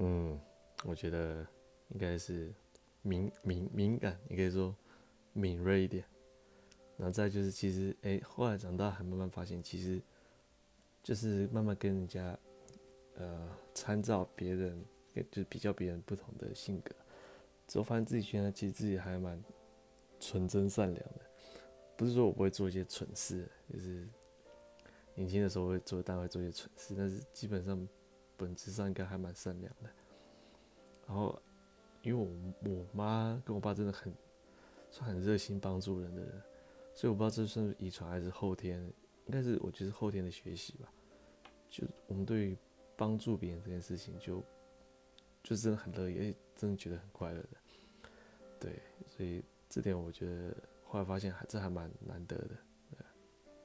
嗯，我觉得应该是敏敏敏感，你可以说敏锐一点。然后再就是，其实哎、后来长大还慢慢发现，其实就是慢慢跟人家呃参照别人，就是比较别人不同的性格，之后发现自己现在其实自己还蛮纯真善良的。不是说我不会做一些蠢事，就是年轻的时候会做，但会做一些蠢事，但是基本上。本质上应该还蛮善良的，然后因为我我妈跟我爸真的很算很热心帮助人的人，所以我不知道这算是遗传还是后天，应该是我觉得是后天的学习吧。就我们对于帮助别人这件事情就，就就真的很乐意，真的觉得很快乐的。对，所以这点我觉得后来发现还这还蛮难得的。